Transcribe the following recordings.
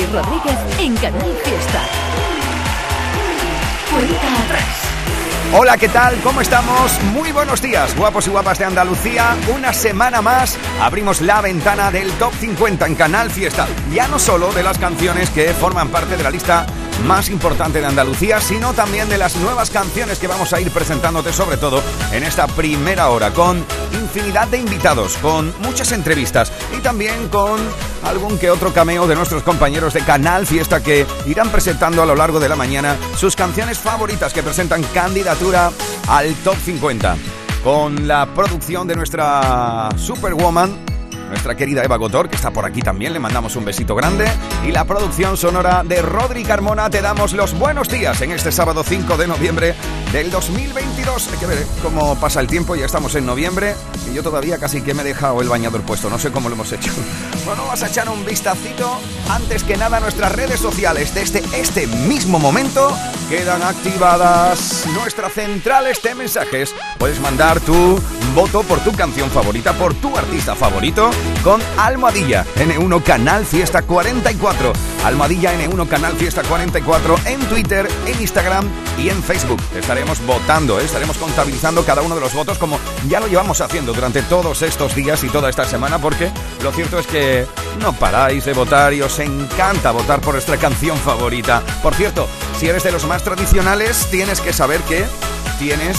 Rodríguez en Canal Fiesta. Hola, ¿qué tal? ¿Cómo estamos? Muy buenos días, guapos y guapas de Andalucía. Una semana más abrimos la ventana del Top 50 en Canal Fiesta. Ya no solo de las canciones que forman parte de la lista más importante de Andalucía, sino también de las nuevas canciones que vamos a ir presentándote sobre todo en esta primera hora, con infinidad de invitados, con muchas entrevistas y también con algún que otro cameo de nuestros compañeros de Canal Fiesta que irán presentando a lo largo de la mañana sus canciones favoritas que presentan candidatura al Top 50. Con la producción de nuestra Superwoman, nuestra querida Eva Gotor, que está por aquí también, le mandamos un besito grande. Y la producción sonora de Rodri Carmona, te damos los buenos días en este sábado 5 de noviembre del 2022. Hay que ver ¿eh? cómo pasa el tiempo, ya estamos en noviembre y yo todavía casi que me he dejado el bañador puesto, no sé cómo lo hemos hecho. Bueno, vas a echar un vistacito antes que nada nuestras redes sociales. Desde este mismo momento quedan activadas nuestras centrales de mensajes. Puedes mandar tu voto por tu canción favorita, por tu artista favorito, con Almohadilla N1 Canal Fiesta 44. Almohadilla N1 Canal Fiesta 44 en Twitter, en Instagram y en Facebook. Estaremos votando, ¿eh? estaremos contabilizando cada uno de los votos como ya lo llevamos haciendo durante todos estos días y toda esta semana porque lo cierto es que no paráis de votar y os encanta votar por nuestra canción favorita. Por cierto, si eres de los más tradicionales, tienes que saber que tienes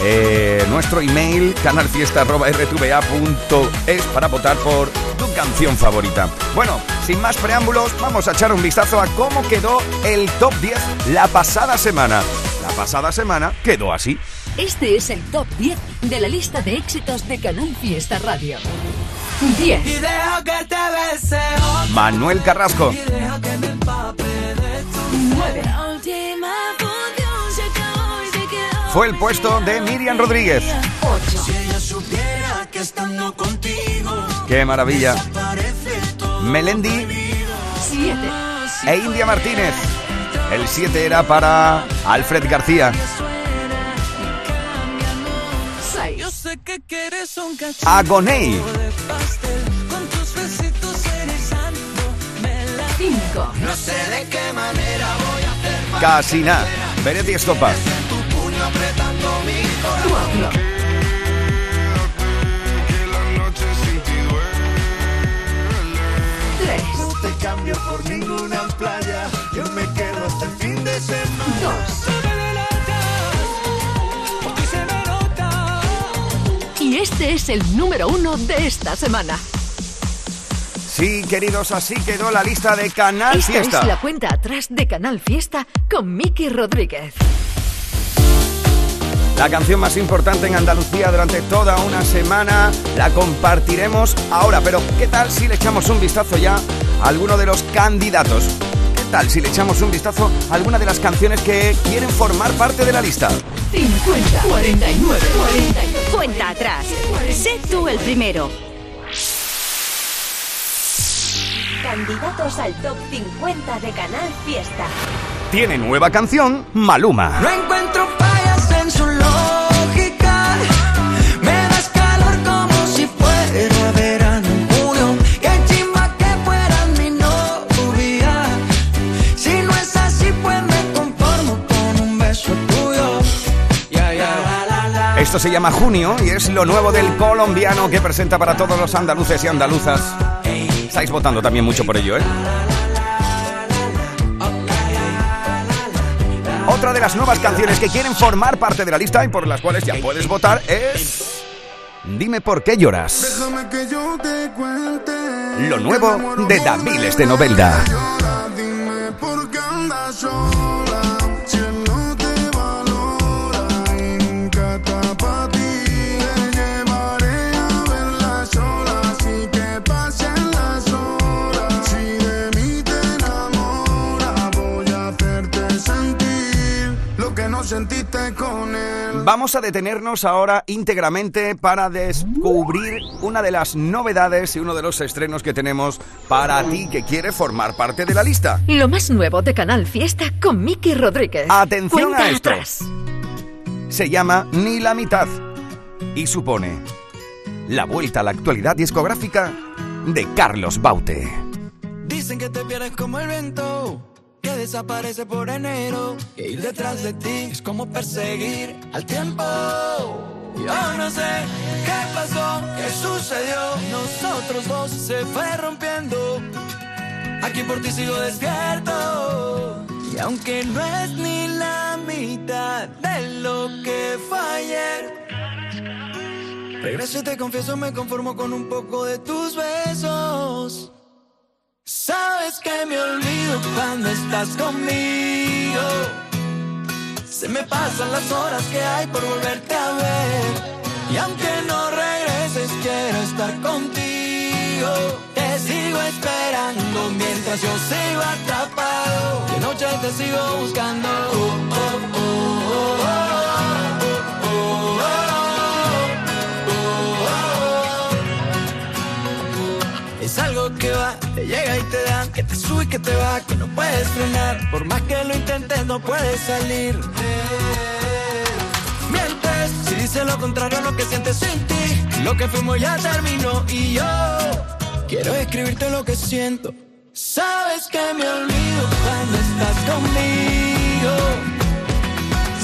eh, nuestro email canalfiesta.rtva.es para votar por tu canción favorita. Bueno, sin más preámbulos, vamos a echar un vistazo a cómo quedó el top 10 la pasada semana. Pasada semana quedó así. Este es el top 10 de la lista de éxitos de Canal Fiesta Radio. 10. Manuel Carrasco. 9. Fue el puesto de Miriam Rodríguez. 8. ¡Qué maravilla! Melendi 7. e India Martínez. El 7 era para Alfred García. 6. Agoney. 5. Casina. Benetti Estopa. 4. 3. te cambio por ninguna playa. Yo me 2. Y este es el número uno de esta semana. Sí, queridos, así quedó la lista de Canal Esta Fiesta. es la cuenta atrás de Canal Fiesta con Miki Rodríguez. La canción más importante en Andalucía durante toda una semana la compartiremos ahora. Pero, ¿qué tal si le echamos un vistazo ya a alguno de los candidatos? ¿Qué tal si le echamos un vistazo a alguna de las canciones que quieren formar parte de la lista? 50, 49, 49. Cuenta atrás. Sé tú el primero. Candidatos al top 50 de Canal Fiesta. Tiene nueva canción, Maluma. No encuentro fallas Esto se llama Junio y es lo nuevo del colombiano que presenta para todos los andaluces y andaluzas. Estáis votando también mucho por ello, ¿eh? Otra de las nuevas canciones que quieren formar parte de la lista y por las cuales ya puedes votar es... Dime por qué lloras. Déjame que yo te cuente. Lo nuevo de Daviles de Novelda. Dime por qué andas Vamos a detenernos ahora íntegramente para descubrir una de las novedades y uno de los estrenos que tenemos para ti que quiere formar parte de la lista. Lo más nuevo de Canal Fiesta con Miki Rodríguez. Atención Cuenta a esto. atrás. Se llama Ni la mitad y supone la vuelta a la actualidad discográfica de Carlos Baute. Dice Dicen que te pierdes como el viento, desaparece por enero. Que ir detrás de ti es como perseguir al tiempo. Yo no sé qué pasó, qué sucedió. Nosotros dos se fue rompiendo. Aquí por ti sigo despierto. Y aunque no es ni la mitad de lo que fue ayer. Regreso y te confieso, me conformo con un poco de tus besos. Sabes que me olvido cuando estás conmigo. Se me pasan las horas que hay por volverte a ver. Y aunque no regreses, quiero estar contigo. Te sigo esperando mientras yo sigo atrapado. De noche te sigo buscando. Oh, oh, oh, Algo que va, te llega y te da, que te sube y que te va, que no puedes frenar. Por más que lo intentes, no puedes salir. Mientes, si dices lo contrario a lo que sientes sin ti. Lo que fuimos ya terminó y yo quiero escribirte lo que siento. Sabes que me olvido cuando estás conmigo.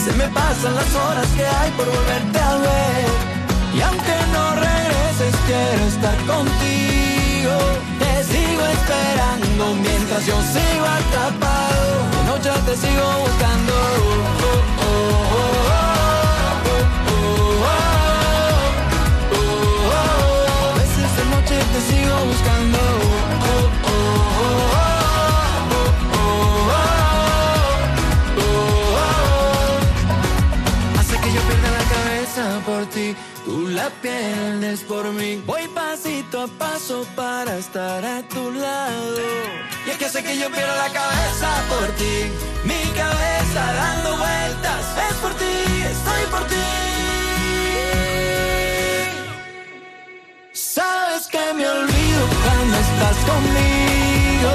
Se me pasan las horas que hay por volverte a ver. Y aunque no regreses, quiero estar contigo esperando mientras yo sigo atrapado. De noche te sigo buscando. Oh, oh, oh, te sigo buscando tú la pierdes por mí. Voy pasito a paso para estar a tu lado. Y es que hace que yo pierda la cabeza por ti, mi cabeza dando vueltas. Es por ti, estoy por ti. Sabes que me olvido cuando estás conmigo.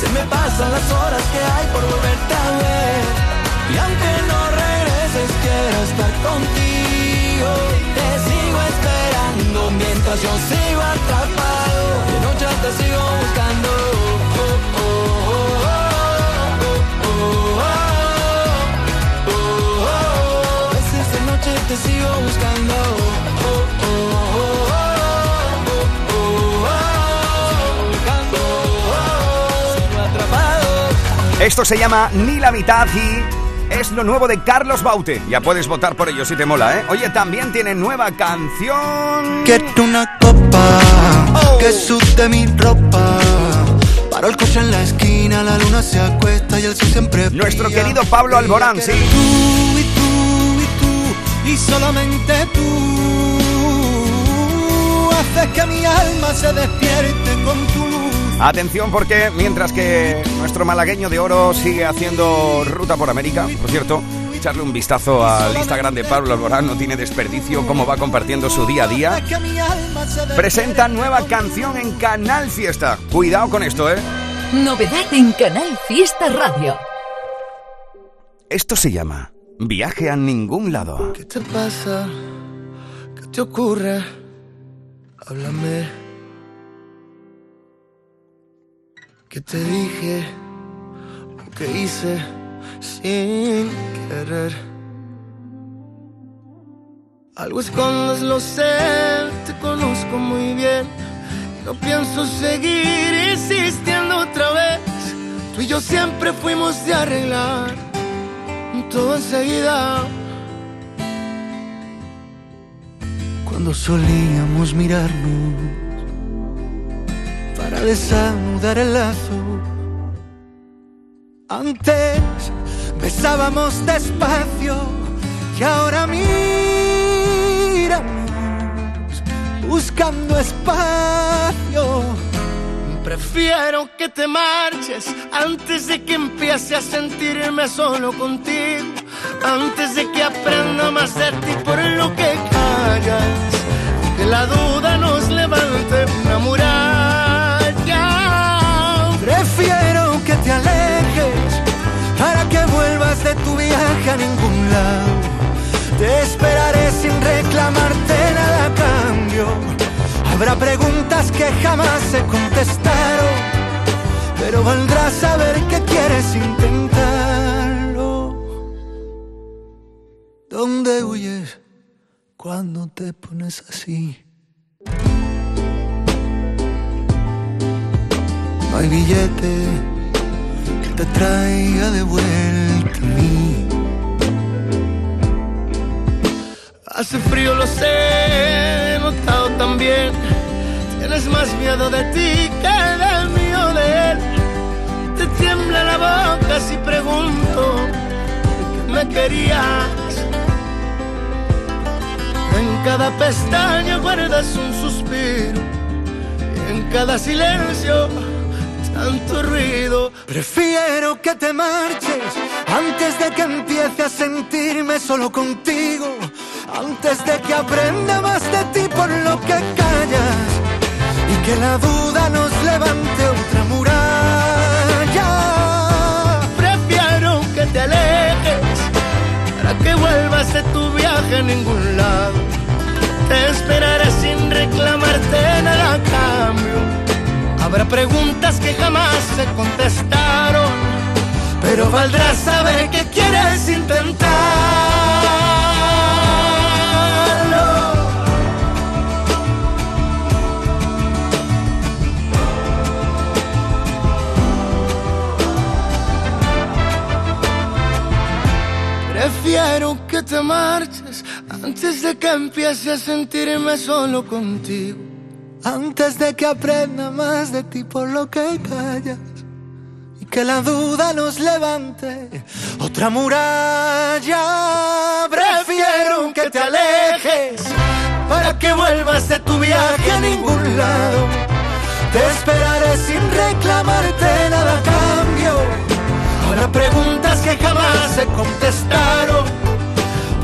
Se me pasan las horas que hay por volverte a ver. Y aunque no regreses, quiero estar contigo. tentación sigo atrapado. Noche te sigo buscando. Te sigo buscando. Esto se llama Ni la mitad y es lo nuevo de Carlos Baute. Ya puedes votar por ello si te mola, ¿eh? Oye, también tiene nueva canción. Quiero una copa que sude mi ropa. Paro el coche en la esquina, la luna se acuesta y el sol siempre Nuestro querido Pablo Alborán, sí. Tú y tú y tú y solamente tú haces que mi alma se despierte con tu luz. Atención porque mientras que nuestro malagueño de oro sigue haciendo ruta por América, por cierto, echarle un vistazo al Instagram de Pablo Alborán no tiene desperdicio cómo va compartiendo su día a día. Haces que mi alma se despierte Presenta nueva canción en Canal Fiesta. Cuidado con esto, ¿eh? Novedad en Canal Fiesta Radio. Esto se llama Viaje a ningún lado. ¿Qué te pasa? ¿Qué te ocurre? Háblame. ¿Qué te dije? ¿O qué hice sin querer? Algo escondes, lo sé, te conozco muy bien. No pienso seguir insistiendo otra vez. Tú y yo siempre fuimos de arreglar todo enseguida. Cuando solíamos mirarnos para desanudar el lazo. Antes besábamos despacio y ahora miramos buscando espacio. Prefiero que te marches antes de que empiece a sentirme solo contigo. Antes de que aprenda más de ti por lo que callas. Que la duda nos levante una muralla. De tu viaje a ningún lado. Te esperaré sin reclamarte nada a cambio. Habrá preguntas que jamás se contestaron pero valdrá saber que quieres intentarlo. ¿Dónde huyes cuando te pones así? No hay billete que te traiga de vuelta a mí. Hace frío, lo sé, he notado también. Tienes más miedo de ti que del mío de él. Te tiembla la boca si pregunto qué me querías. En cada pestaña guardas un suspiro. Y en cada silencio tanto ruido. Prefiero que te marches antes de que empiece a sentirme solo contigo. Antes de que aprenda más de ti por lo que callas y que la duda nos levante otra muralla. Prefiero que te alejes para que vuelvas de tu viaje a ningún lado. Te esperaré sin reclamarte nada a cambio. Habrá preguntas que jamás se contestaron, pero valdrá saber que quieres intentarlo. Prefiero que te marches antes de que empiece a sentirme solo contigo. Antes de que aprenda más de ti por lo que callas y que la duda nos levante otra muralla. Prefiero que te alejes para que vuelvas de tu viaje a ningún lado. Te esperaré sin reclamarte nada a cambio. Habrá preguntas que jamás se contestaron,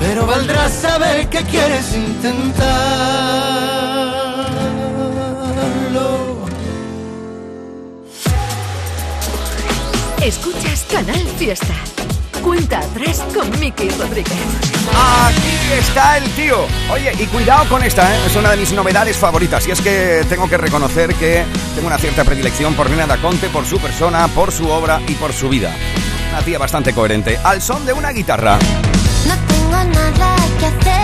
pero valdrá saber que quieres intentarlo. Escuchas Canal Fiesta. Cuenta atrás con Miki Rodríguez. Aquí está el tío. Oye, y cuidado con esta, ¿eh? es una de mis novedades favoritas. Y es que tengo que reconocer que tengo una cierta predilección por Nena Conte, por su persona, por su obra y por su vida. Una tía bastante coherente, al son de una guitarra. No tengo nada que hacer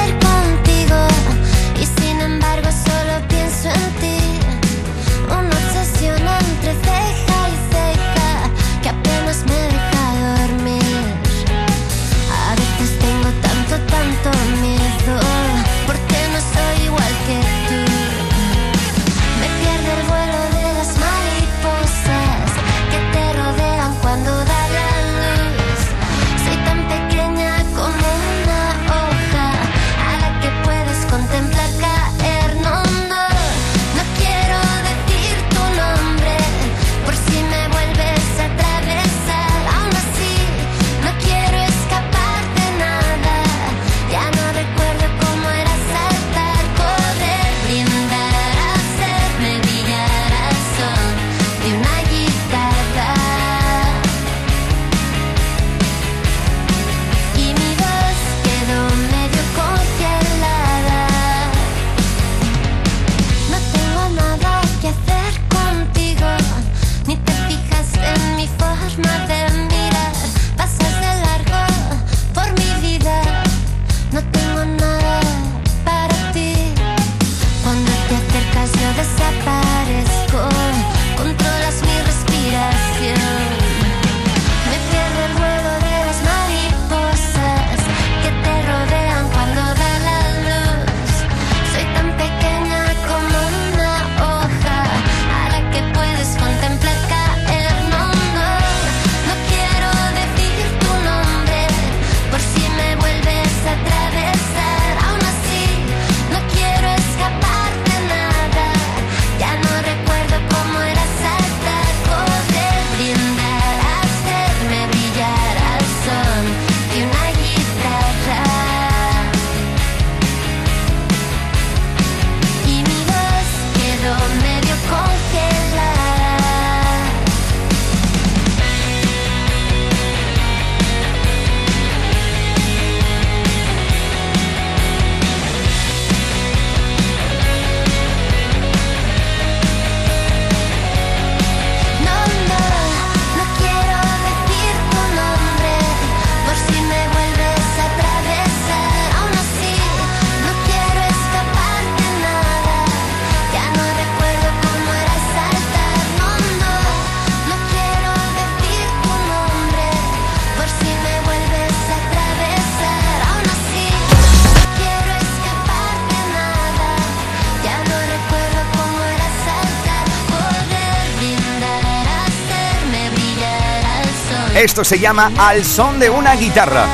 Esto se llama Al son de una guitarra.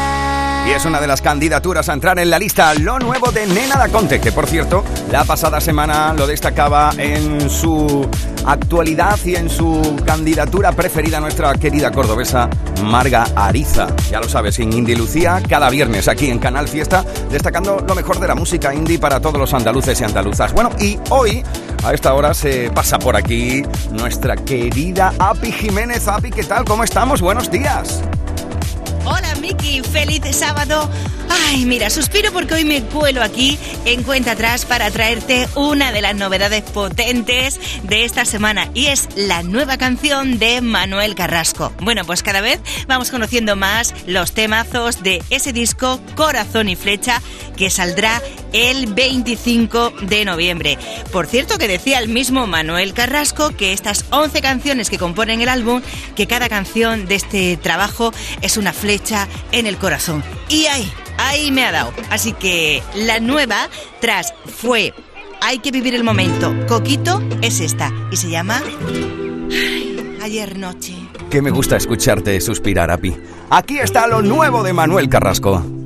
Y es una de las candidaturas a entrar en la lista lo nuevo de Nena da Conte, que por cierto, la pasada semana lo destacaba en su actualidad y en su candidatura preferida nuestra querida cordobesa Marga Ariza. Ya lo sabes, en Indie Lucía, cada viernes aquí en Canal Fiesta, destacando lo mejor de la música indie para todos los andaluces y andaluzas. Bueno, y hoy, a esta hora, se pasa por aquí nuestra querida Api Jiménez. Api, ¿qué tal? ¿Cómo estamos? Buenos días. Hola Miki, feliz sábado. Ay, mira, suspiro porque hoy me cuelo aquí en cuenta atrás para traerte una de las novedades potentes de esta semana y es la nueva canción de Manuel Carrasco. Bueno, pues cada vez vamos conociendo más los temazos de ese disco Corazón y Flecha que saldrá el 25 de noviembre. Por cierto que decía el mismo Manuel Carrasco que estas 11 canciones que componen el álbum, que cada canción de este trabajo es una flecha en el corazón. Y ahí, ahí me ha dado. Así que la nueva tras fue Hay que vivir el momento. Coquito es esta y se llama Ayer noche. Que me gusta escucharte suspirar, Api. Aquí está lo nuevo de Manuel Carrasco.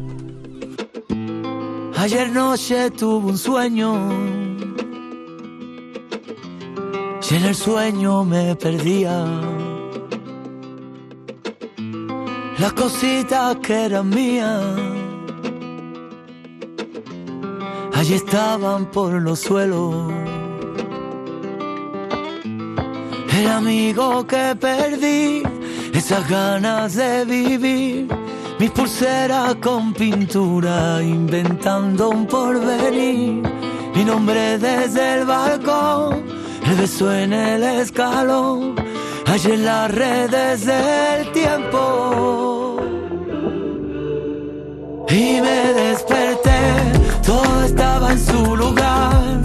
Ayer noche tuve un sueño y en el sueño me perdía. Las cositas que eran mías allí estaban por los suelos. El amigo que perdí, esas ganas de vivir mis pulseras con pintura, inventando un porvenir. Mi nombre desde el balcón, el beso en el escalón, allí en las redes del tiempo. Y me desperté, todo estaba en su lugar,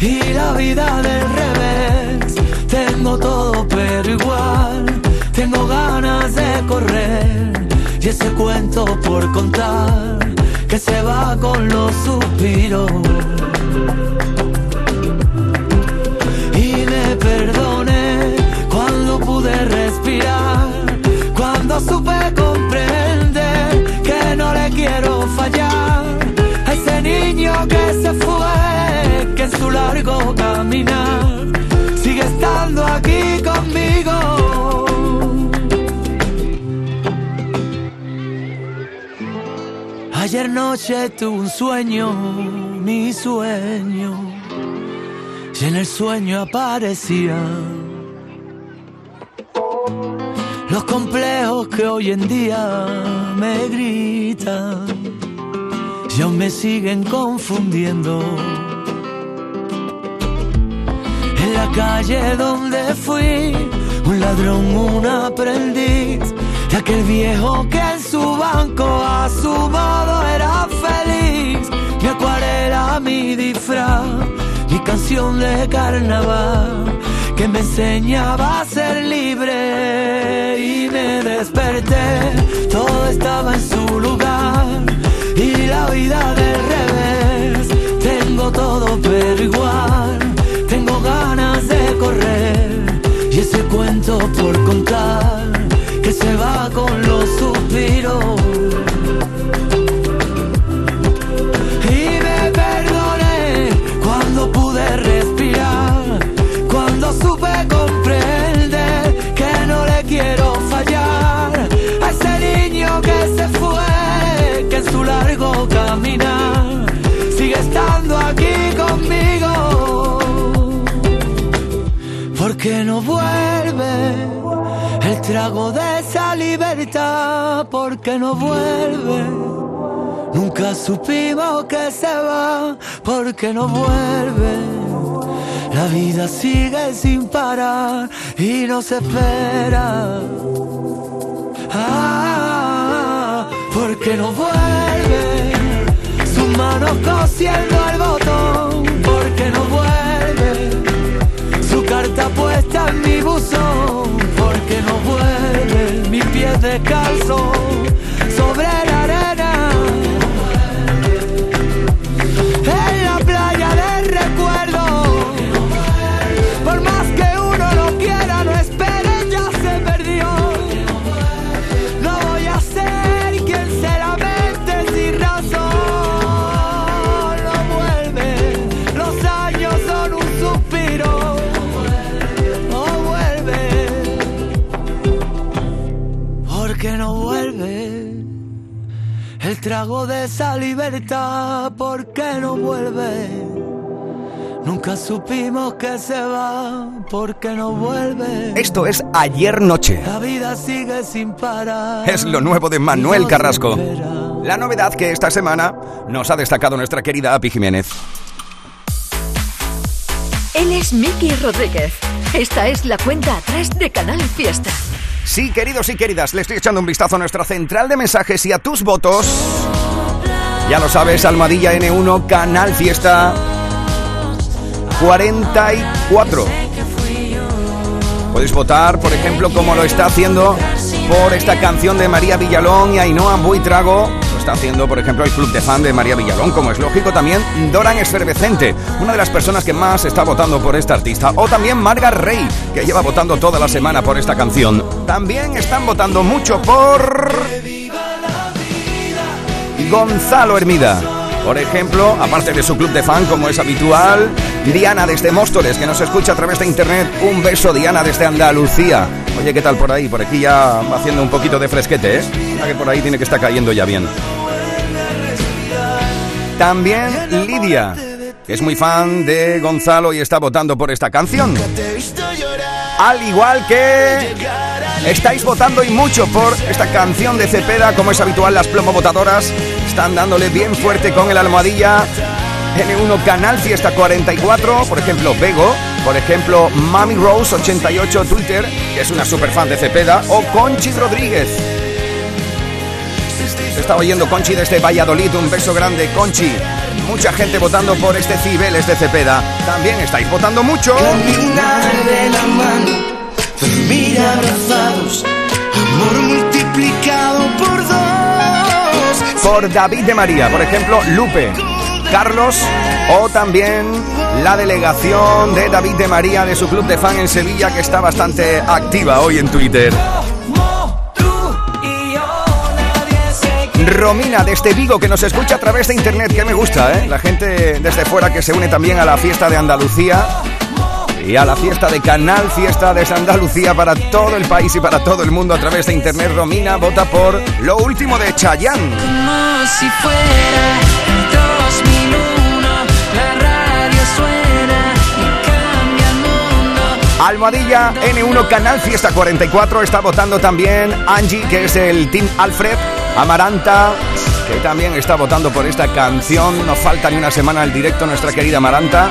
y la vida del revés. Tengo todo pero igual, tengo ganas de correr ese cuento por contar que se va con los suspiros. Y me perdoné cuando pude respirar, cuando supe comprender que no le quiero fallar a ese niño que se fue, que en su largo caminar sigue estando aquí conmigo. Ayer noche tuve un sueño, mi sueño, y en el sueño aparecían los complejos que hoy en día me gritan y aún me siguen confundiendo. En la calle donde fui, un ladrón, un aprendiz de aquel viejo que en su banco a su era feliz. Mi acuarela, mi disfraz, mi canción de carnaval que me enseñaba a ser libre y me desperté. Todo estaba en su lugar y la vida del revés. Tengo todo pero igual, tengo ganas de correr y ese cuento por contar con los suspiros. Y me perdoné cuando pude respirar, cuando supe comprender que no le quiero fallar a ese niño que se fue, que en su largo caminar sigue estando aquí conmigo. Porque no vuelve el trago de esa libertad porque no vuelve. Nunca supimos que se va porque no vuelve. La vida sigue sin parar y no se espera. Ah, porque no vuelve. Sus manos cosiendo el botón porque no vuelve. Su carta puesta en mi buzón porque no vuelve mis pies descalzos sobre la esa libertad? ¿Por qué no vuelve? Nunca supimos que se va, ¿por qué no vuelve? Esto es Ayer Noche. La vida sigue sin parar. Es lo nuevo de Manuel Carrasco. La novedad que esta semana nos ha destacado nuestra querida Api Jiménez. Él es Miki Rodríguez. Esta es la cuenta atrás de Canal Fiesta. Sí, queridos y queridas, le estoy echando un vistazo a nuestra central de mensajes y a tus votos. Ya lo sabes, Almadilla N1, Canal Fiesta 44. Podéis votar, por ejemplo, como lo está haciendo por esta canción de María Villalón y Ainhoa Buitrago. Lo está haciendo, por ejemplo, el club de fan de María Villalón, como es lógico, también Doran Esfervescente, una de las personas que más está votando por esta artista. O también Marga Rey, que lleva votando toda la semana por esta canción. También están votando mucho por... Gonzalo Hermida. Por ejemplo, aparte de su club de fan, como es habitual, Diana desde Móstoles, que nos escucha a través de internet. Un beso, Diana, desde Andalucía. Oye, ¿qué tal por ahí? Por aquí ya va haciendo un poquito de fresquete, ¿eh? Mira que por ahí tiene que estar cayendo ya bien. También Lidia, que es muy fan de Gonzalo y está votando por esta canción. Al igual que estáis votando y mucho por esta canción de Cepeda, como es habitual, las plomo votadoras están dándole bien fuerte con el almohadilla. N1 Canal Fiesta 44, por ejemplo, Bego, por ejemplo, Mami Rose 88 Twitter, que es una super fan de Cepeda, o Conchi Rodríguez. Se está oyendo Conchi desde Valladolid, un beso grande, Conchi. Mucha gente votando por este Cibeles de Cepeda. También estáis votando mucho. Dormir abrazados, amor multiplicado por dos. por David de María, por ejemplo, Lupe, Carlos o también la delegación de David de María de su club de fan en Sevilla que está bastante activa hoy en Twitter. Romina desde Vigo que nos escucha a través de internet, que me gusta, ¿eh? La gente desde fuera que se une también a la fiesta de Andalucía y a la fiesta de Canal Fiesta de Andalucía para todo el país y para todo el mundo a través de internet. Romina vota por lo último de Chayanne. Como si fuera el 2001, la radio suena y cambia el mundo. Almohadilla N1 Canal Fiesta 44 está votando también Angie, que es el Team Alfred, Amaranta, que también está votando por esta canción. Nos falta ni una semana al directo nuestra querida Amaranta.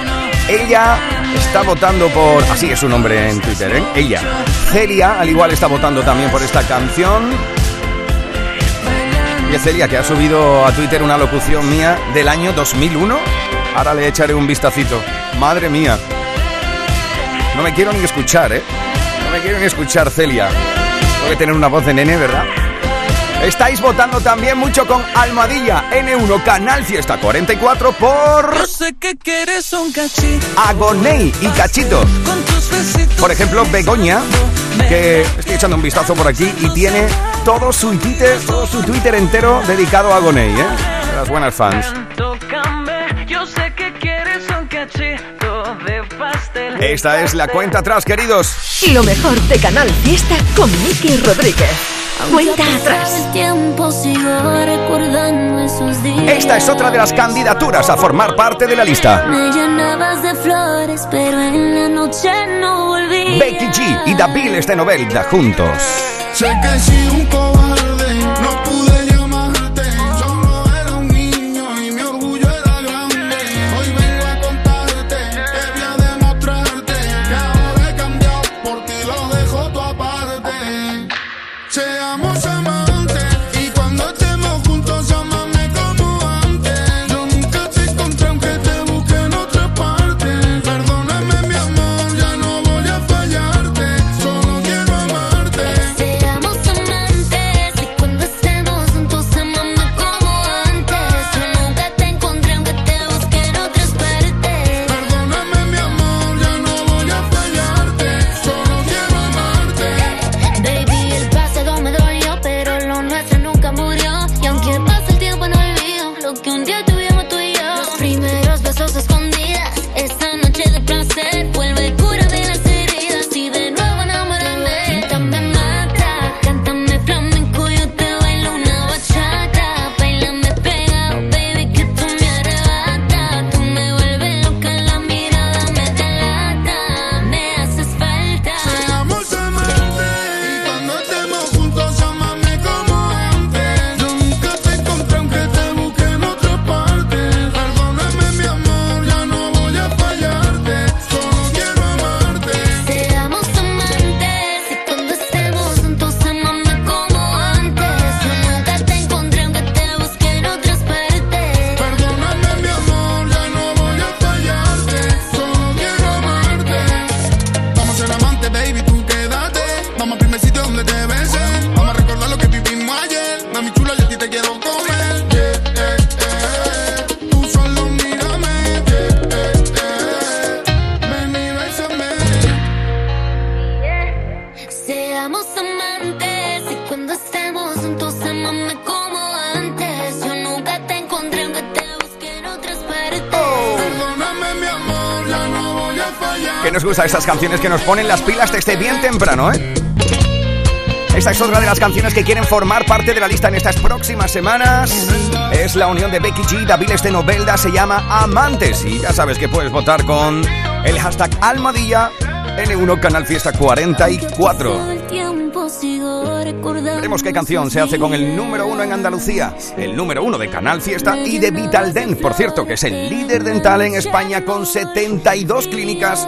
Ella está votando por, así es su nombre en Twitter, ¿eh? Ella. Celia, al igual está votando también por esta canción. Y es Celia, que ha subido a Twitter una locución mía del año 2001. Ahora le echaré un vistacito. Madre mía. No me quiero ni escuchar, ¿eh? No me quiero ni escuchar, Celia. Tengo que tener una voz de nene, ¿verdad? Estáis votando también mucho con Almohadilla N1 Canal Fiesta 44 por Yo sé que quieres un cachito Agoney y Cachito. con tus besitos. Por ejemplo, Begoña, que estoy echando un vistazo por aquí y tiene todo su Twitter, todo su Twitter entero dedicado a Agoney, ¿eh? De las buenas fans. Tócame, yo sé que quieres un cachito de pastel. Esta es la cuenta atrás, queridos. Lo mejor de Canal Fiesta con Miki Rodríguez. Cuenta atrás. El tiempo sigo recordando esos días. Esta es otra de las candidaturas a formar parte de la lista. Me llenabas de flores, pero en la noche no volví. Becky G y David de Novelda juntos. Canciones que nos ponen las pilas desde bien temprano, ¿eh? Esta es otra de las canciones que quieren formar parte de la lista en estas próximas semanas. Es la unión de Becky G, Daviles de Novelda, se llama Amantes. Y ya sabes que puedes votar con el hashtag Almadilla N1 Canal Fiesta 44. Veremos qué canción se hace con el número uno en Andalucía, el número uno de Canal Fiesta y de Vital Dent, por cierto, que es el líder dental en España con 72 clínicas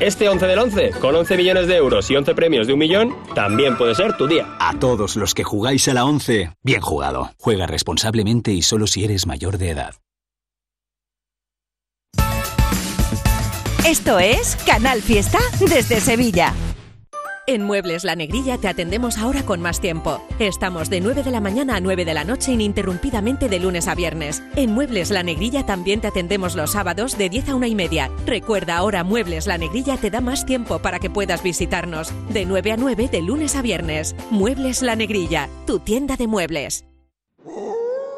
Este 11 del 11, con 11 millones de euros y 11 premios de un millón, también puede ser tu día. A todos los que jugáis a la 11, bien jugado. Juega responsablemente y solo si eres mayor de edad. Esto es Canal Fiesta desde Sevilla. En Muebles La Negrilla te atendemos ahora con más tiempo. Estamos de 9 de la mañana a 9 de la noche ininterrumpidamente de lunes a viernes. En Muebles La Negrilla también te atendemos los sábados de 10 a 1 y media. Recuerda ahora Muebles La Negrilla te da más tiempo para que puedas visitarnos. De 9 a 9 de lunes a viernes. Muebles La Negrilla, tu tienda de muebles.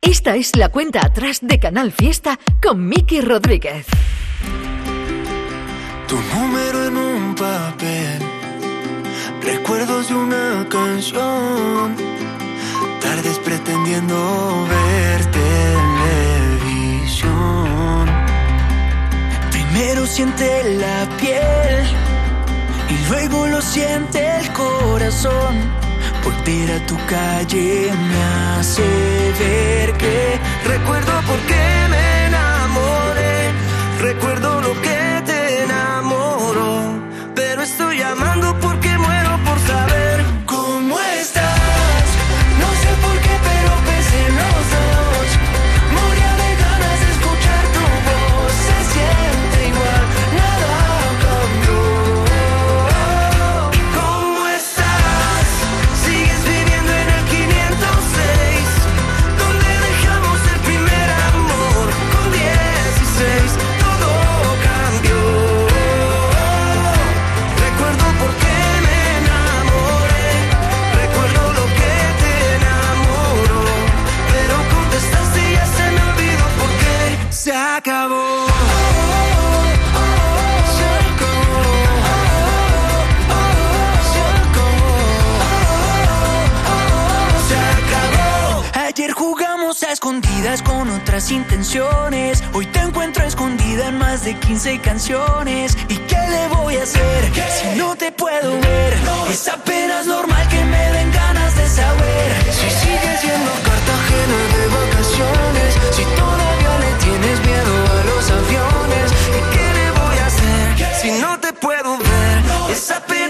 Esta es la cuenta atrás de Canal Fiesta con Miki Rodríguez. Tu número en un papel, recuerdos de una canción, tardes pretendiendo ver televisión. Primero siente la piel y luego lo siente el corazón. Volver a tu calle me hace ver que recuerdo por qué me enamoré, recuerdo lo que con otras intenciones. Hoy te encuentro escondida en más de 15 canciones. ¿Y qué le voy a hacer si no te puedo ver? Es apenas normal que me den ganas de saber si sigues siendo Cartagena de vacaciones. Si todavía le tienes miedo a los aviones. ¿Y qué le voy a hacer si no te puedo ver? Es apenas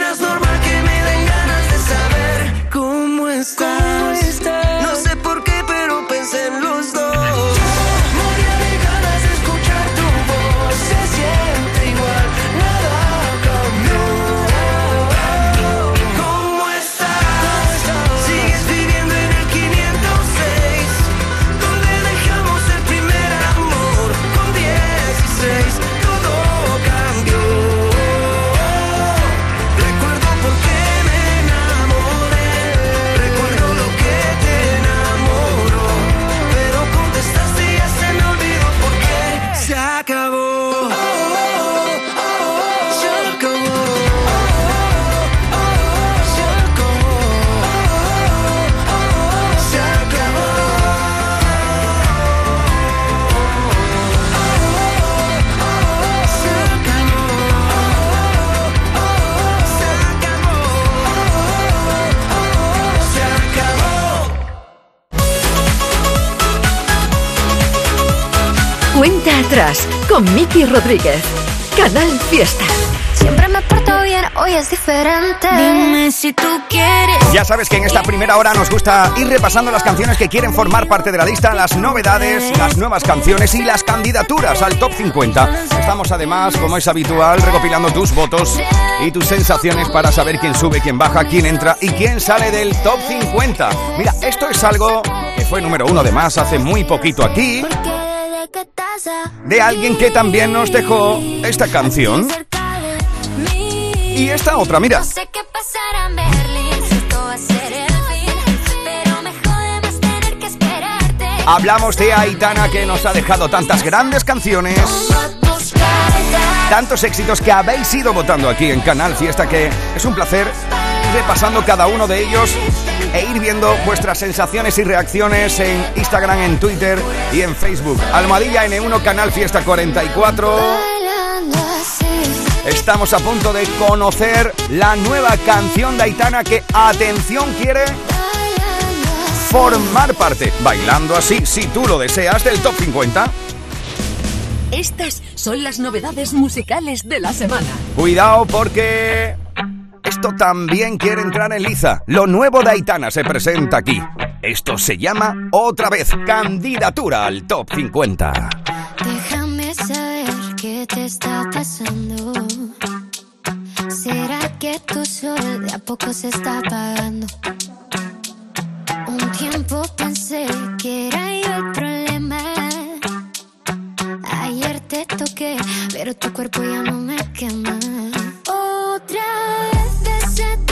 con Miki Rodríguez. Canal Fiesta. Siempre me porto bien, hoy es diferente. Dime si tú quieres. Ya sabes que en esta primera hora nos gusta ir repasando las canciones que quieren formar parte de la lista, las novedades, las nuevas canciones y las candidaturas al top 50. Estamos además, como es habitual, recopilando tus votos y tus sensaciones para saber quién sube, quién baja, quién entra y quién sale del top 50. Mira, esto es algo que fue número uno de más hace muy poquito aquí, de alguien que también nos dejó esta canción. Y esta otra, mira. Hablamos de Aitana que nos ha dejado tantas grandes canciones, tantos éxitos que habéis ido votando aquí en Canal Fiesta que es un placer repasando cada uno de ellos e ir viendo vuestras sensaciones y reacciones en Instagram, en Twitter y en Facebook. Almohadilla N1 Canal Fiesta 44. Bailando así. Estamos a punto de conocer la nueva canción de Aitana que, atención, quiere formar parte, bailando así, si tú lo deseas, del top 50. Estas son las novedades musicales de la semana. Cuidado porque esto también quiere entrar en liza. Lo nuevo de Aitana se presenta aquí. Esto se llama otra vez candidatura al top 50. Déjame saber qué te está pasando. ¿Será que tu sol de a poco se está apagando? Un tiempo pensé que era yo el problema. Ayer te toqué, pero tu cuerpo ya no me quema. Otra vez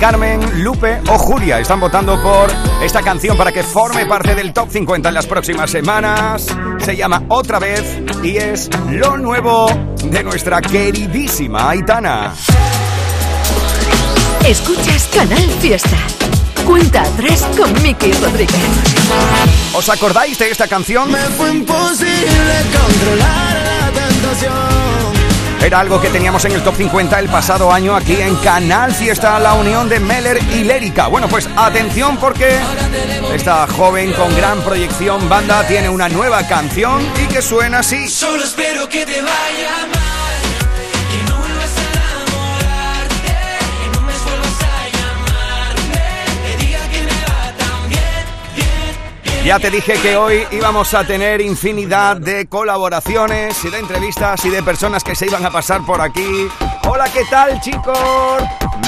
Carmen, Lupe o Julia están votando por esta canción para que forme parte del top 50 en las próximas semanas. Se llama Otra vez y es lo nuevo de nuestra queridísima Aitana. Escuchas Canal Fiesta. Cuenta atrás con Miki Rodríguez. ¿Os acordáis de esta canción? Fue imposible controlar la tentación. Era algo que teníamos en el top 50 el pasado año aquí en Canal Fiesta, la unión de Meller y Lérica. Bueno, pues atención porque esta joven con gran proyección banda tiene una nueva canción y que suena así. Solo espero que te vaya Ya te dije que hoy íbamos a tener infinidad de colaboraciones y de entrevistas y de personas que se iban a pasar por aquí. Hola, ¿qué tal, chicos?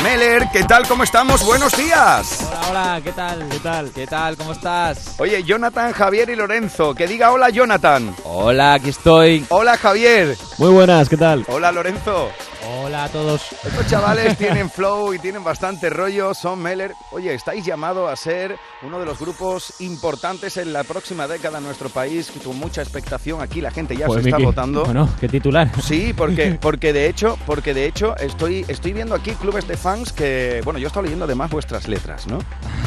Meller, ¿qué tal? ¿Cómo estamos? Buenos días. Hola, hola, ¿qué tal? ¿Qué tal? ¿Qué tal? ¿Cómo estás? Oye, Jonathan, Javier y Lorenzo, que diga hola, Jonathan. Hola, aquí estoy. Hola, Javier. Muy buenas, ¿qué tal? Hola, Lorenzo. Hola a todos. Estos chavales tienen flow y tienen bastante rollo, son Meller. Oye, estáis llamados a ser uno de los grupos importantes en la próxima década en nuestro país, con mucha expectación. Aquí la gente ya Pues, se está Miki, votando. Bueno, qué titular. Sí, porque, porque de hecho, porque de hecho estoy, estoy viendo aquí clubes de fans que, bueno, yo estado leyendo además vuestras letras, ¿no?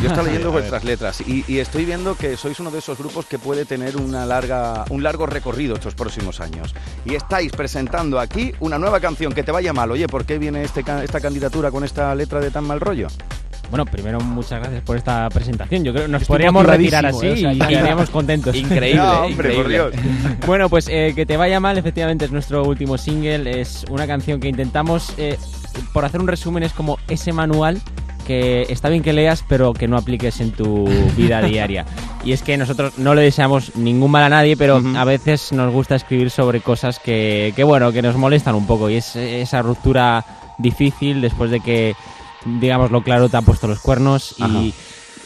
Yo Sí, leyendo vuestras letras y, y estoy viendo que sois uno de esos grupos que puede tener una larga, un largo recorrido estos próximos años. Y estáis presentando aquí una nueva canción que te vaya mal. Oye, ¿por qué viene este, esta candidatura con esta letra de tan mal rollo? Bueno, primero muchas gracias por esta presentación. Yo creo que nos Estoy podríamos retirar así ¿eh? O sea, y quedaríamos contentos. Increíble, No, hombre, por increíble. Dios. Bueno, pues eh, que te vaya mal, efectivamente es nuestro último single. Es una canción que intentamos, eh, por hacer un resumen, es como ese manual que está bien que leas, pero que no apliques en tu vida diaria. Y es que nosotros no le deseamos ningún mal a nadie, pero a veces nos gusta escribir sobre cosas que, que, bueno, que nos molestan un poco. Y es esa ruptura difícil después de que, digámoslo claro, te han puesto los cuernos y... Ajá.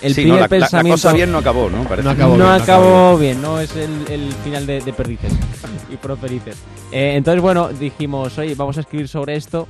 El Sí, no, primer la- la- la pensamiento cosa bien no acabó, ¿no? Parece. no No acabó acabó, bien, no acabó bien, no es el, el final de, de Perdices y Proferices. Eh, entonces, bueno, dijimos, oye, vamos a escribir sobre esto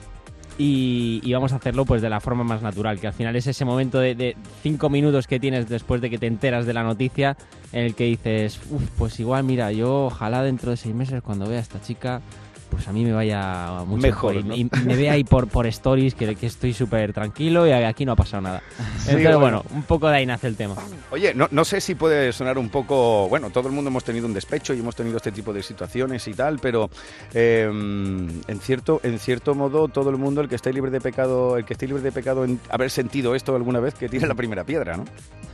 y, y vamos a hacerlo pues de la forma más natural, que al final es ese momento de, de cinco minutos que tienes después de que te enteras de la noticia en el que dices, uff, pues igual, mira, yo ojalá dentro de seis meses cuando vea a esta chica, pues a mí me vaya mucho Mejor, y, ¿no? y me vea ahí por, por stories que, que estoy súper tranquilo y aquí no ha pasado nada. Sí, Entonces, bueno. bueno, un poco de ahí nace el tema. Oye, no, no sé si puede sonar un poco. Bueno, todo el mundo hemos tenido un despecho y hemos tenido este tipo de situaciones y tal, pero eh, en cierto, en cierto modo, todo el mundo, el que esté libre de pecado, el que esté libre de pecado en haber sentido esto alguna vez, que tire la primera piedra, ¿no?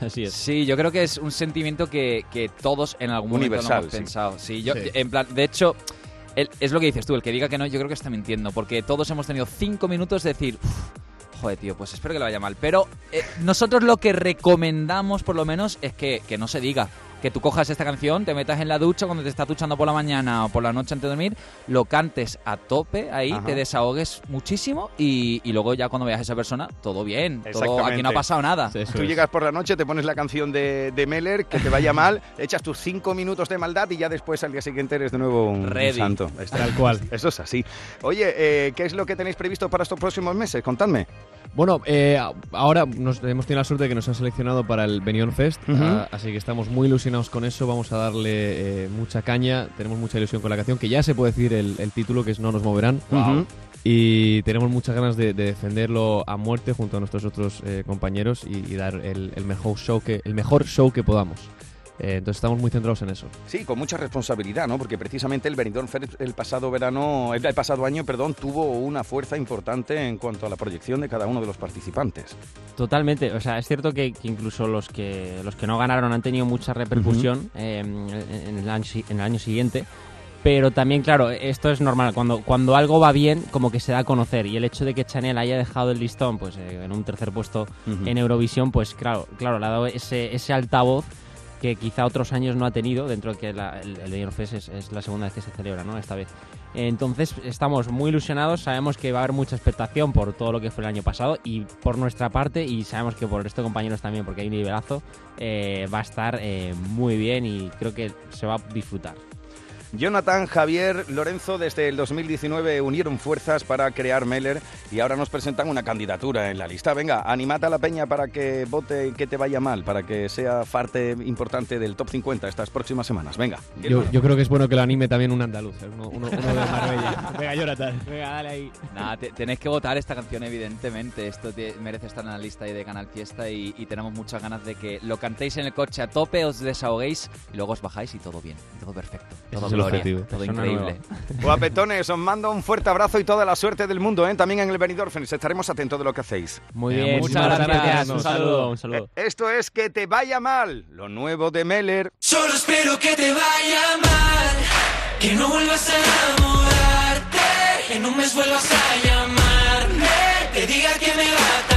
Así es. Sí, yo creo que es un sentimiento que, que todos en algún momento lo Universal, hemos sí. pensado. Sí, yo, Sí. en plan, de hecho, es lo que dices tú, el que diga que no, yo creo que está mintiendo, porque todos hemos tenido cinco minutos de decir, "Uf, joder, tío, pues espero que le vaya mal. Pero eh, nosotros lo que recomendamos, por lo menos, es que, que no se diga. Que tú cojas esta canción, te metas en la ducha cuando te estás duchando por la mañana o por la noche antes de dormir, lo cantes a tope ahí, Ajá. te desahogues muchísimo y, y luego ya cuando veas a esa persona, todo bien. Todo, aquí no ha pasado nada. Tú llegas por la noche, te pones la canción de, de Meller, que te vaya mal, echas tus cinco minutos de maldad y ya después al día siguiente eres de nuevo un Ready. santo. Tal cual. Eso es así. Oye, eh, ¿qué es lo que tenéis previsto para estos próximos meses? Contadme. Bueno, eh, ahora nos, hemos tenido la suerte de que nos han seleccionado para el Benidorm Fest, ah, así que estamos muy ilusionados con eso, vamos a darle eh, mucha caña, tenemos mucha ilusión con la canción, que ya se puede decir el, el título, que es No nos moverán. Wow. Y tenemos muchas ganas de, de defenderlo a muerte junto a nuestros otros eh, compañeros y, y dar el, el mejor show que, el mejor show que podamos. Eh, entonces estamos muy centrados en eso. Sí, con mucha responsabilidad, ¿no? Porque precisamente el Benidorm Fest el pasado verano, el pasado año, perdón, tuvo una fuerza importante en cuanto a la proyección de cada uno de los participantes. Totalmente, o sea, es cierto que, que incluso los que los que no ganaron han tenido mucha repercusión eh, en, el año, en el año siguiente, pero también, claro, esto es normal, cuando, cuando algo va bien, como que se da a conocer, y el hecho de que Chanel haya dejado el listón pues eh, en un tercer puesto Ujú. en Eurovisión, pues claro, claro, le ha dado ese, ese altavoz que quizá otros años no ha tenido, dentro de que la- el, Fest es, es la segunda vez que se celebra, ¿no? Esta vez. Entonces estamos muy ilusionados, sabemos que va a haber mucha expectación por todo lo que fue el año pasado y por nuestra parte y sabemos que por el resto de compañeros también, porque hay un nivelazo, eh, va a estar eh, muy bien y creo que se va a disfrutar. Jonathan, Javier, Lorenzo, desde el 2019 unieron fuerzas para crear Meller y ahora nos presentan una candidatura en la lista. Venga, animad a la peña para que vote y que te vaya mal, para que sea parte importante del top 50 estas próximas semanas. Venga. Yo, yo creo que es bueno que lo anime también un andaluz, ¿eh? uno, uno- uno de Marbella. Venga, Jonathan. Venga, dale ahí. Nada, te- tenéis que votar esta canción, evidentemente. Esto te- merece estar en la lista ahí de Canal Fiesta y, y tenemos muchas ganas de que lo cantéis en el coche a tope, os desahoguéis y luego os bajáis y todo bien, todo perfecto. Todo objetivo. todo Persona increíble. Guapetones, os mando un fuerte abrazo y toda la suerte del mundo, ¿eh? también en el Benidorm Fest. Estaremos atentos de lo que hacéis. Muy Venga, bien, muchas muchas gracias. gracias. Un saludo, un saludo. Esto es Que te vaya mal, lo nuevo de Meller. Solo espero que te vaya mal, que no vuelvas a enamorarte, en un mes vuelvas a llamarme, te diga que me va tan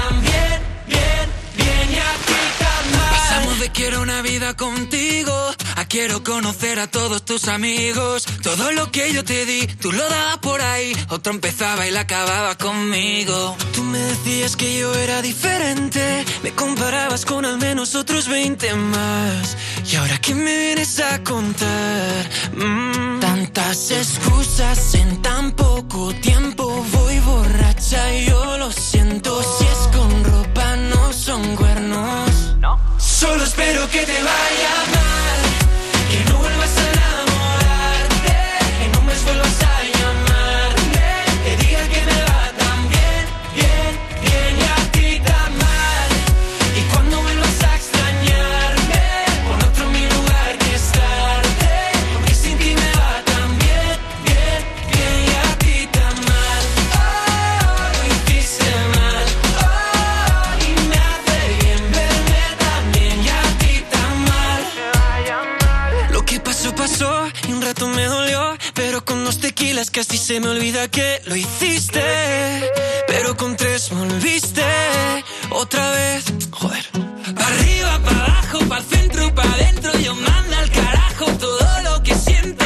de quiero una vida contigo, a quiero conocer a todos tus amigos, todo lo que yo te di, tú lo dabas por ahí, otro empezaba y la acababa conmigo. Tú me decías que yo era diferente, me comparabas con al menos otros 20 más. Y ahora que me vienes a contar, Mm, tan Tantas excusas en tan poco tiempo. Voy borracha y yo lo siento. Si es con ropa, no son cuernos. No. Solo espero que te vaya mal. Tequilas casi se me olvida que lo hiciste. Pero con tres volviste. Otra vez. Joder. Arriba, para abajo, para centro, para adentro. Yo manda al carajo todo lo que siento.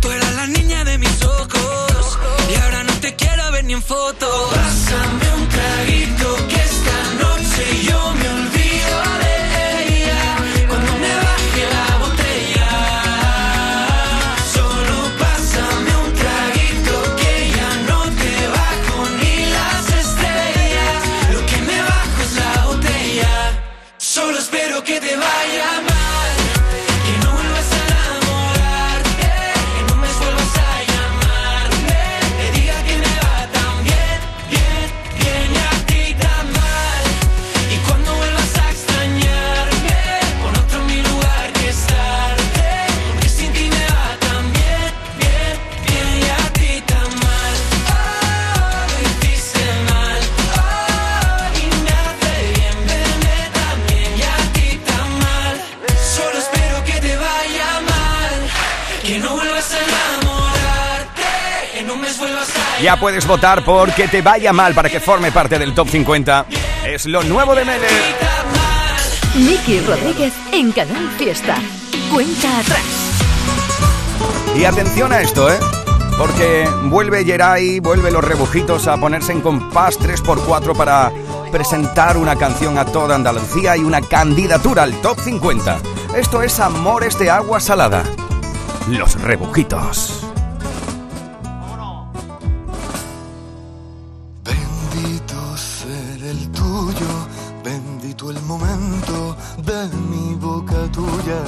Tú eras la niña de mis ojos. Y ahora no te quiero ver ni en foto. Pásame Ya puedes votar por que te vaya mal para que forme parte del top 50. Es lo nuevo de Mele. Miki Rodríguez en Canal Fiesta. Cuenta atrás. Y atención a esto, ¿eh? Porque vuelve Geray, vuelve los rebujitos a ponerse en compás 3x4 para presentar una canción a toda Andalucía y una candidatura al top 50. Esto es Amores de Agua Salada. Los rebujitos. Tuya.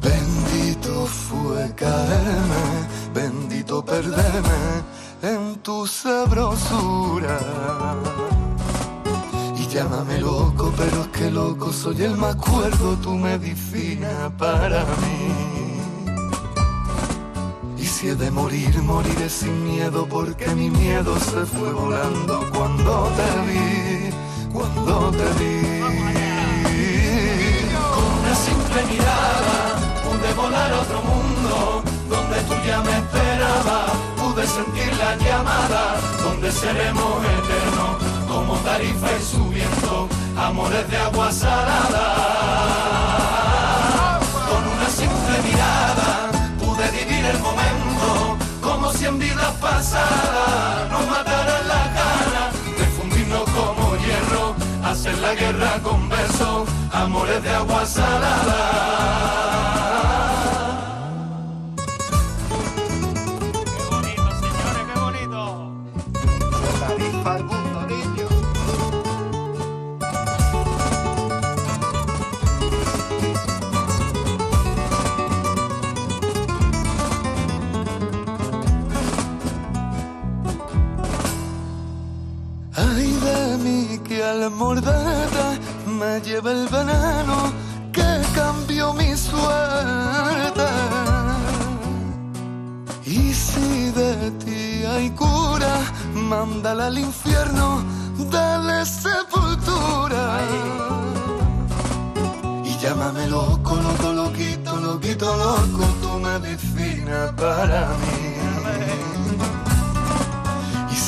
Bendito fue caerme, bendito perderme en tu sabrosura. Y llámame loco, pero es que loco soy el más cuerdo, tu medicina para mí. Si he de morir, moriré sin miedo, porque mi miedo se fue volando cuando te vi, cuando te vi. Simple mirada pude volar a otro mundo, donde tú ya me esperabas, pude sentir la llamada, donde seremos eternos, como tarifa y subiendo, amores de agua salada. Con una simple mirada pude vivir el momento como si en vidas pasadas nos mataran la guerra con besos, amores de agua salada. Al morderte me lleva el veneno que cambió mi suerte. Y si de ti hay cura, mándala al infierno, dale sepultura. Y llámame loco, loco, loquito, loquito, loco, tu medicina para mí.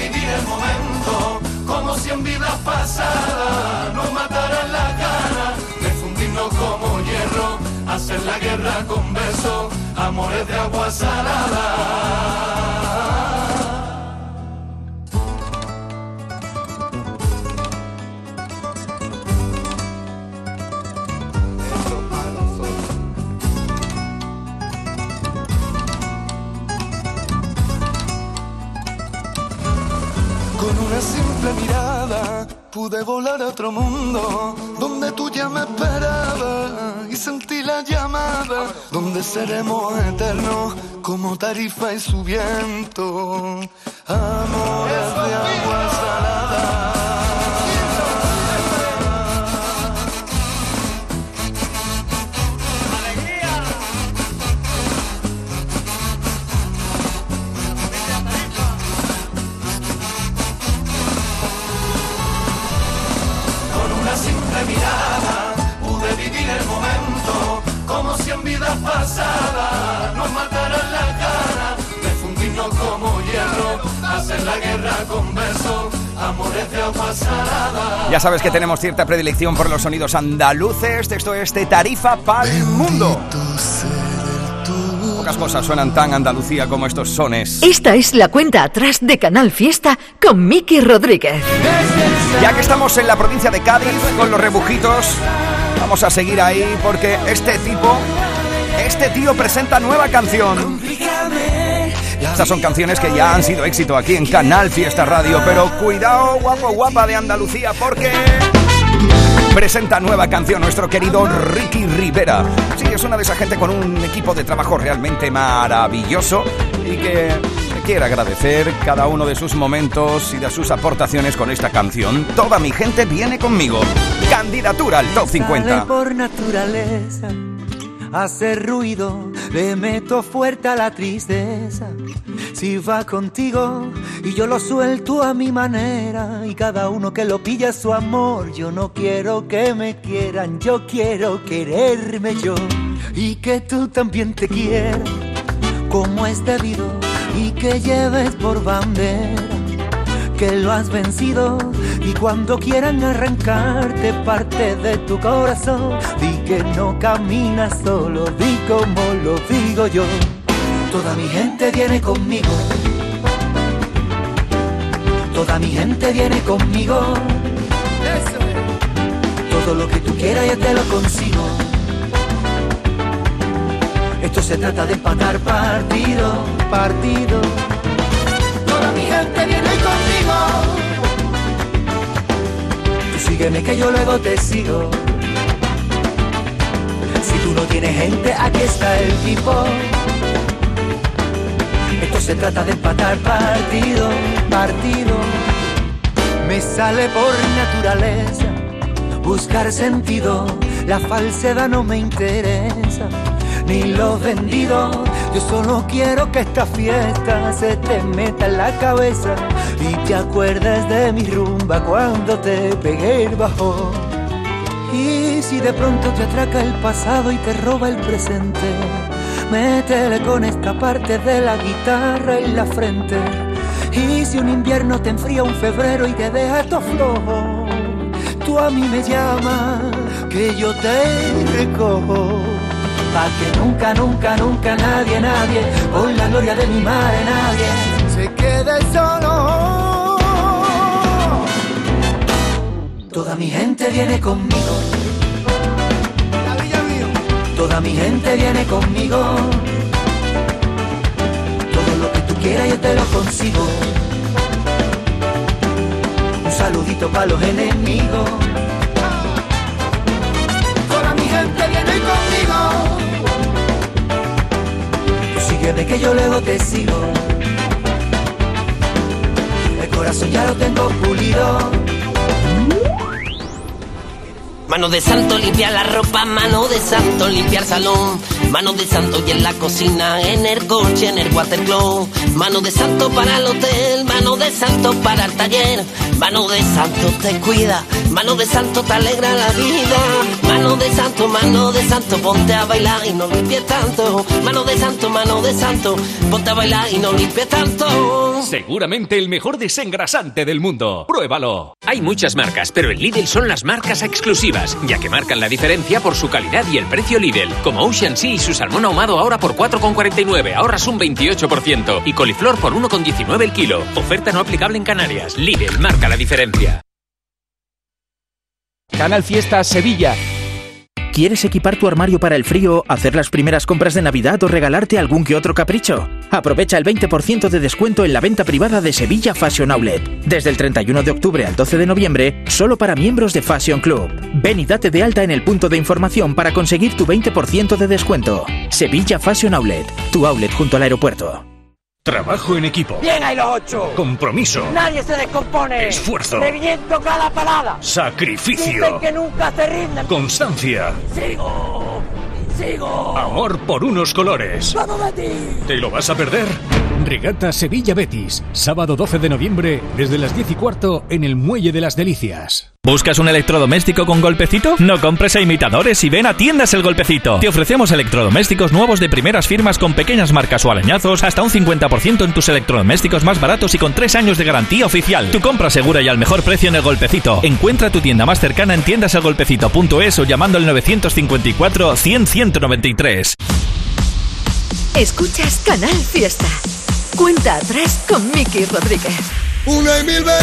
vivir el momento como si en vidas pasadas nos mataran la gana de fundirnos como hierro, hacer la guerra con besos, amores de agua salada. Simple mirada pude volar a otro mundo donde tú ya me esperabas y sentí la llamada donde seremos eternos como tarifa y su viento. Amores de agua salada. Como si en vidas pasadas nos mataran la cara de fundirnos como hierro, hacer la guerra con besos. Ya sabes que tenemos cierta predilección por los sonidos andaluces. Esto es de Tarifa para el mundo. Pocas cosas suenan tan Andalucía como estos sones. Esta es la cuenta atrás de Canal Fiesta con Miki Rodríguez. Ya que estamos en la provincia de Cádiz con los rebujitos, vamos a seguir ahí porque este tipo, este tío presenta nueva canción. Estas son canciones que ya han sido éxito aquí en Canal Fiesta Radio, pero cuidado, guapo, guapa de Andalucía, porque presenta nueva canción nuestro querido Ricky Rivera. Sí, es una de esa gente con un equipo de trabajo realmente maravilloso y que quiere agradecer cada uno de sus momentos y de sus aportaciones con esta canción. Toda mi gente viene conmigo. Candidatura al Top 50. Sale por naturaleza, hace ruido, le meto fuerte a la tristeza. Si va contigo y yo lo suelto a mi manera y cada uno que lo pilla su amor. Yo no quiero que me quieran, yo quiero quererme yo y que tú también te quieras como es debido y que lleves por bandera que lo has vencido y cuando quieran arrancarte parte de tu corazón, di que no caminas solo, di como lo digo yo. Toda mi gente viene conmigo. Toda mi gente viene conmigo. Todo lo que tú quieras yo te lo consigo. Esto se trata de empatar partido, partido. Toda mi gente viene conmigo. Tú sígueme que yo luego te sigo. Si tú no tienes gente, aquí está el tipo. Esto se trata de empatar partido, partido. Me sale por naturaleza buscar sentido. La falsedad no me interesa, ni lo vendido. Yo solo quiero que esta fiesta se te meta en la cabeza y te acuerdes de mi rumba cuando te pegué el bajo. Y si de pronto te atraca el pasado y te roba el presente, métele con esta parte de la guitarra en la frente. Y si un invierno te enfría un febrero y te deja todo flojo, tú a mí me llamas, que yo te recojo. Pa' que nunca, nunca, nunca nadie, nadie, con la gloria de mi madre, nadie, se quede solo. Toda mi gente viene conmigo. Toda mi gente viene conmigo. Todo lo que tú quieras yo te lo consigo. Un saludito para los enemigos. Sígueme que yo luego te sigo. El corazón ya lo tengo pulido. Mano de santo limpiar la ropa, mano de santo limpiar salón, mano de santo y en la cocina, en el coche, en el watercloak, mano de santo para el hotel, mano de santo para el taller, Mano de santo te cuida, mano de santo te alegra la vida. Mano de santo, mano de santo, ponte a bailar y no limpies tanto. Mano de santo, mano de santo, ponte a bailar y no limpies tanto. Seguramente el mejor desengrasante del mundo. Pruébalo. Hay muchas marcas, pero en Lidl son las marcas exclusivas, ya que marcan la diferencia por su calidad y el precio Lidl. Como Ocean Sea y su salmón ahumado ahora por 4,49, ahorras un 28%. Y coliflor por 1,19 el kilo. Oferta no aplicable en Canarias. Lidl marca la diferencia. Canal Fiesta Sevilla. ¿Quieres equipar tu armario para el frío, hacer las primeras compras de Navidad o regalarte algún que otro capricho? Aprovecha el 20% de descuento en la venta privada de Sevilla Fashion Outlet. Desde el 31 de octubre al 12 de noviembre, solo para miembros de Fashion Club. Ven y date de alta en el punto de información para conseguir tu 20% de descuento. Sevilla Fashion Outlet, tu outlet junto al aeropuerto. Trabajo en equipo. Bien hay los ocho. Compromiso. Nadie se descompone. Esfuerzo. Reviento cada parada. Sacrificio. Dicen que nunca se rinden. Constancia. Sigo. Sigo. Amor por unos colores. ¡Vamos de ti! ¿Te lo vas a perder? Regata Sevilla Betis, sábado 12 de noviembre, desde las 10 y cuarto en el Muelle de las Delicias. ¿Buscas un electrodoméstico con golpecito? No compres a imitadores y ven a Tiendas El Golpecito. Te ofrecemos electrodomésticos nuevos de primeras firmas con pequeñas marcas o arañazos, hasta un 50% en tus electrodomésticos más baratos y con 3 años de garantía oficial. Tu compra segura y al mejor precio en El Golpecito. Encuentra tu tienda más cercana en tiendaselgolpecito.es o llamando al 954 100 193. Escuchas Canal Fiesta. Cuenta atrás con Miki Rodríguez. Una y mil veces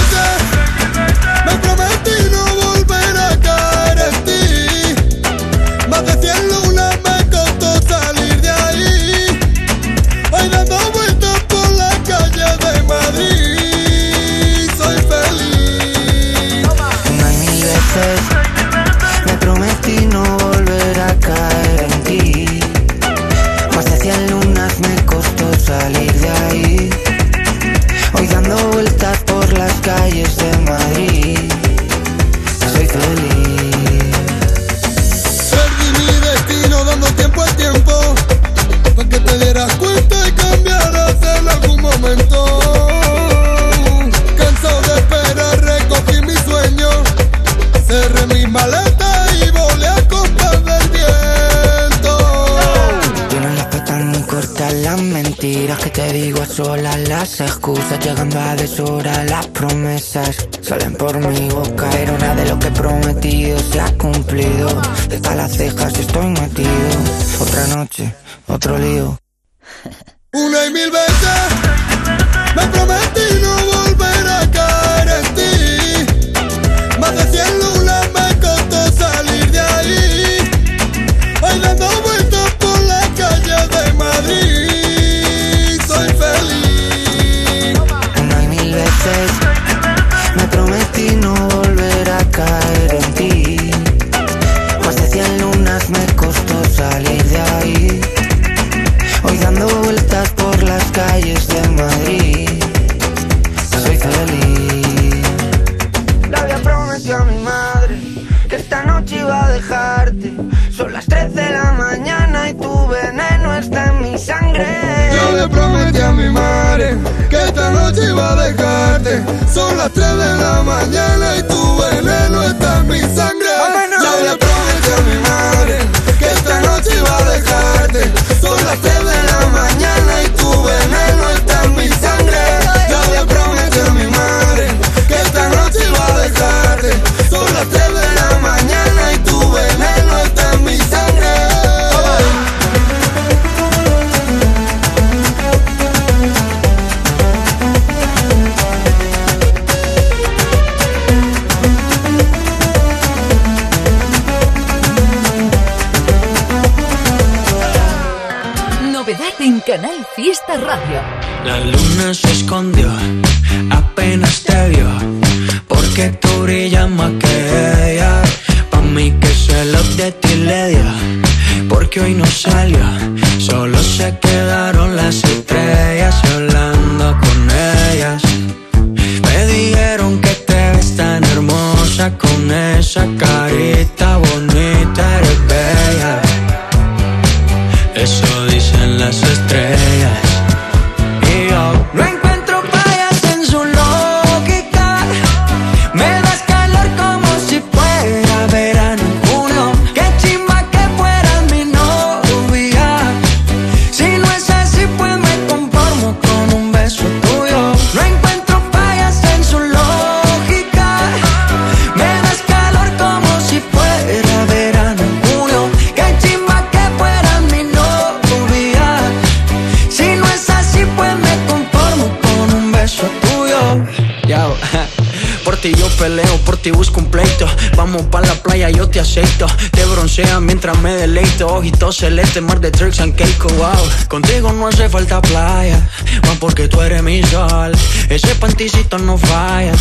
celeste, mar de tricks and cake, wow. Contigo no hace falta playa, más porque tú eres mi sol. Ese panticito no falla,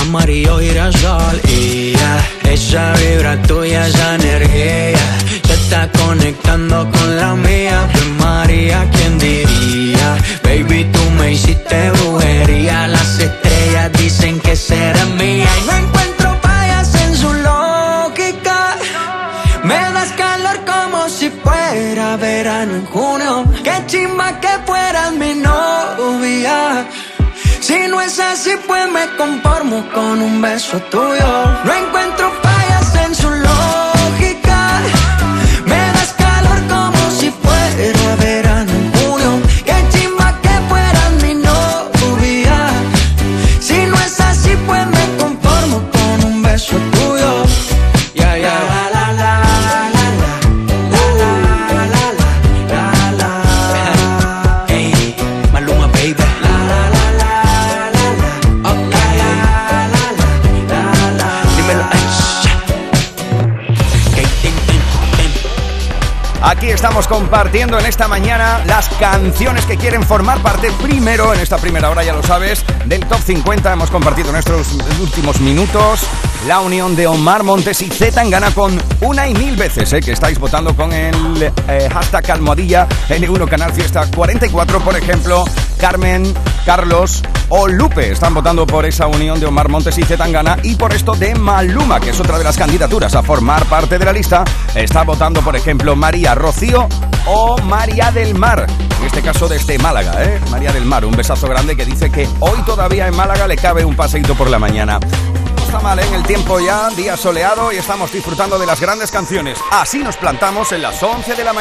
amarillo girasol. Y ya, esa vibra tuya, esa energía, se está conectando con la mía. Pues María, ¿quién diría? Baby, tú me hiciste brujería. No es así, pues me conformo con un beso tuyo. No encuentro estamos compartiendo en esta mañana las canciones que quieren formar parte primero, en esta primera hora ya lo sabes, del Top 50. Hemos compartido en estos últimos minutos la unión de Omar Montes y Z Tangana con una y mil veces, eh, que estáis votando con el eh, hashtag almohadilla N1 Canal Fiesta 44, por ejemplo, Carmen, Carlos o Lupe están votando por esa unión de Omar Montes y Z Tangana y por esto de Maluma, que es otra de las candidaturas a formar parte de la lista. Está votando, por ejemplo, María Rocío o María del Mar. En este caso desde Málaga, ¿eh? María del Mar, un besazo grande que dice que hoy todavía en Málaga le cabe un paseíto por la mañana. No está mal, ¿eh? El tiempo ya, día soleado y estamos disfrutando de las grandes canciones. Así nos plantamos en las 11 de la mañana.